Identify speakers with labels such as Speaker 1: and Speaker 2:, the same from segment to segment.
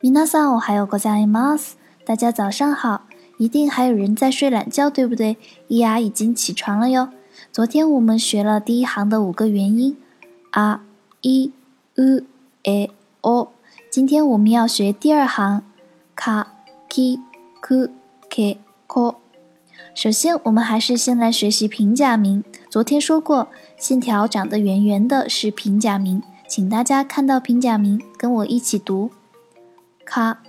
Speaker 1: 皆さん还有ございます。大家早上好，一定还有人在睡懒觉，对不对？伊雅已经起床了哟。昨天我们学了第一行的五个元音啊、i、u、e、o。今天我们要学第二行，ka、ki、ku、ke、ko。首先，我们还是先来学习平假名。昨天说过，线条长得圆圆的是平假名，请大家看到平假名跟我一起读： 卡、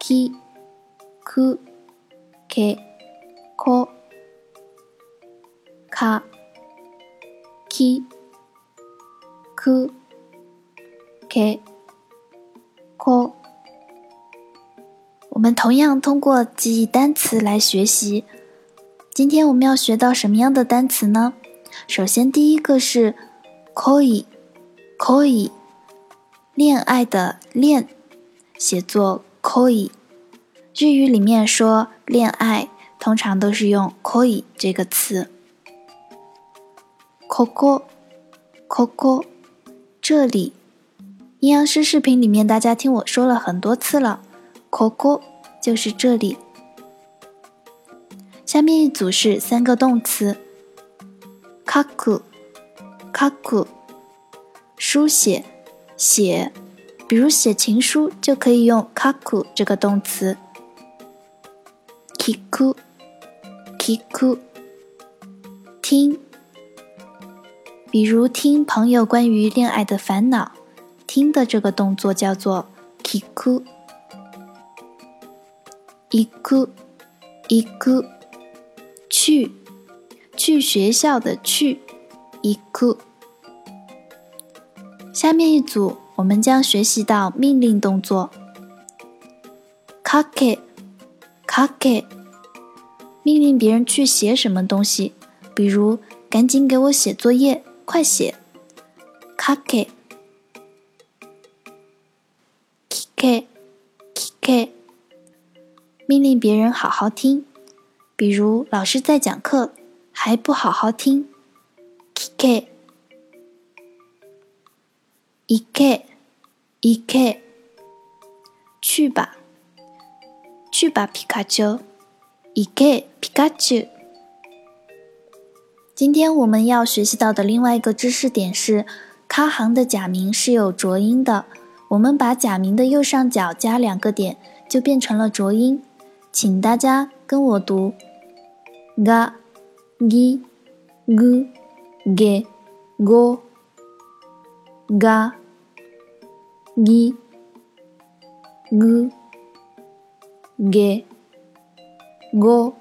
Speaker 1: ki、ku、ke、ko。卡、ki、ku、ke、ko。我们同样通过记忆单词来学习。今天我们要学到什么样的单词呢？首先，第一个是 “koi”，“koi”，恋爱的“恋”，写作 “koi”。日语里面说恋爱，通常都是用 “koi” 这个词。“koko”，“koko”，这里。阴阳师视频里面，大家听我说了很多次了，“koko” 就是这里。下面一组是三个动词，kaku，kaku，书写，写，比如写情书就可以用 kaku 这个动词。kiku，kiku，听，比如听朋友关于恋爱的烦恼，听的这个动作叫做 kiku。iku，iku。去，去学校的去，一库。下面一组，我们将学习到命令动作。かけ、かけ，命令别人去写什么东西，比如赶紧给我写作业，快写。かけ、きけ、きけ，命令别人好好听。比如老师在讲课，还不好好听。K E K E K，去吧，去吧，皮卡丘。E K 皮卡丘。今天我们要学习到的另外一个知识点是，卡行的假名是有浊音的。我们把假名的右上角加两个点，就变成了浊音。请大家跟我读。が、ぎ、ぐ、げ、ご、 が、ぎ、ぐ、げ、ご。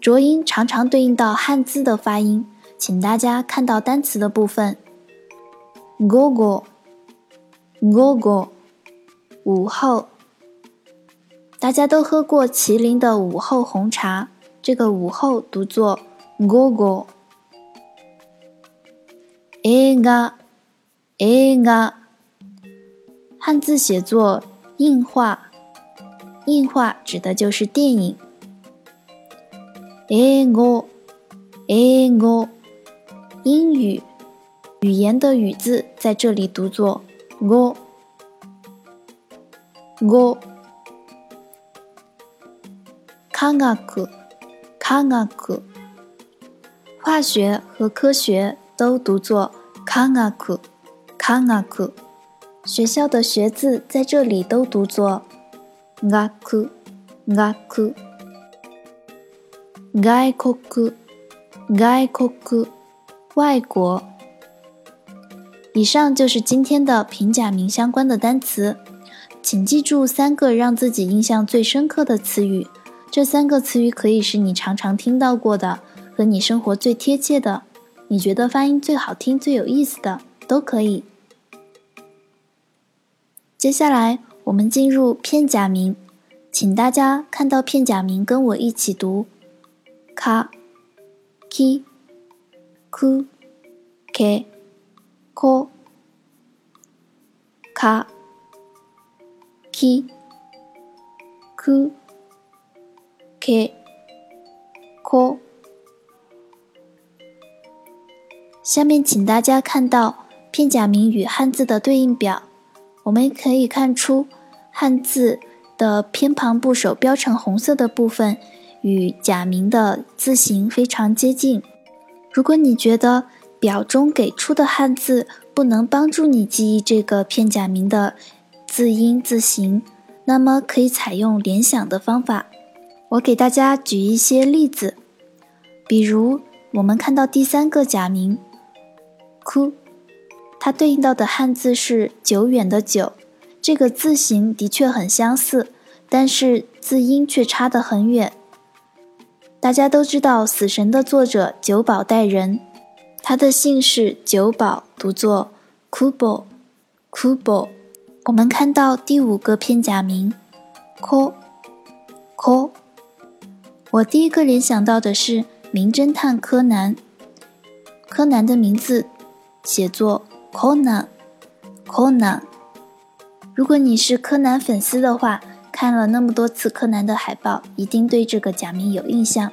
Speaker 1: 浊音常常对应到汉字的发音，请大家看到单词的部分。午後、午後、午後。大家都喝过麒麟的午后红茶，这个午后读作 gogo。 映画，映画，汉字写作映画，映画指的就是电影。英語，英語，英语，语言的语字在这里读作 go，go。科学，科学，化学和科学都读作 kanaku kanaku，。学校的学字在这里都读作学，学。外国，外国，外国。以上就是今天的平假名相关的单词，请记住三个让自己印象最深刻的词语。这三个词语可以是你常常听到过的，和你生活最贴切的，你觉得发音最好听、最有意思的，都可以。接下来我们进入片假名，请大家看到片假名跟我一起读：卡、ki、ku、ke、ko、卡、ki、ku。k ko。下面请大家看到片假名与汉字的对应表我们可以看出汉字的偏旁部首标成红色的部分与假名的字形非常接近。如果你觉得表中给出的汉字不能帮助你记忆这个片假名的字音字形，那么可以采用联想的方法。我给大家举一些例子，比如我们看到第三个假名“哭”。它对应到的汉字是“久远”的“久”，这个字形的确很相似，但是字音却差得很远。大家都知道《死神》的作者久保带人，他的姓氏久保，读作 Kubo。Kubo。我们看到第五个片假名 Ko，Ko。我第一个联想到的是《名侦探柯南》，柯南的名字写作。Conan，Conan。如果你是柯南粉丝的话，看了那么多次柯南的海报，一定对这个假名有印象。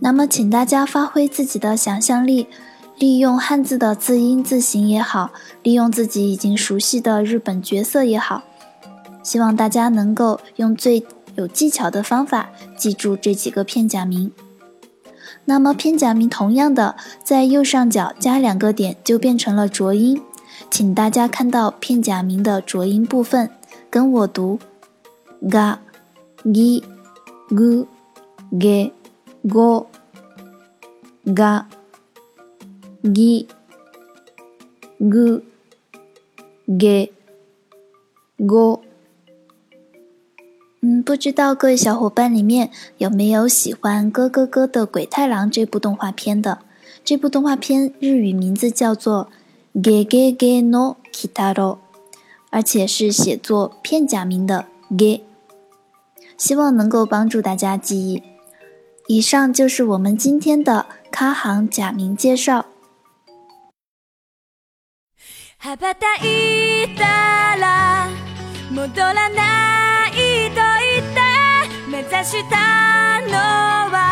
Speaker 1: 那么，请大家发挥自己的想象力，利用汉字的字音字形也好，利用自己已经熟悉的日本角色也好，希望大家能够用最有技巧的方法记住这几个片假名。那么片假名同样的，在右上角加两个点就变成了浊音，请大家看到片假名的浊音部分，跟我读：ga、gi、gu、ge、go、ga、gi、gu、ge、go。嗯，不知道各位小伙伴里面有没有喜欢《咯咯咯的鬼太郎》这部动画片的？这部动画片日语名字叫做《ゲゲゲのキタロ》，而且是写作片假名的“ゲ”，希望能够帮助大家记忆。以上就是我们今天的卡行假名介绍。 目指したのは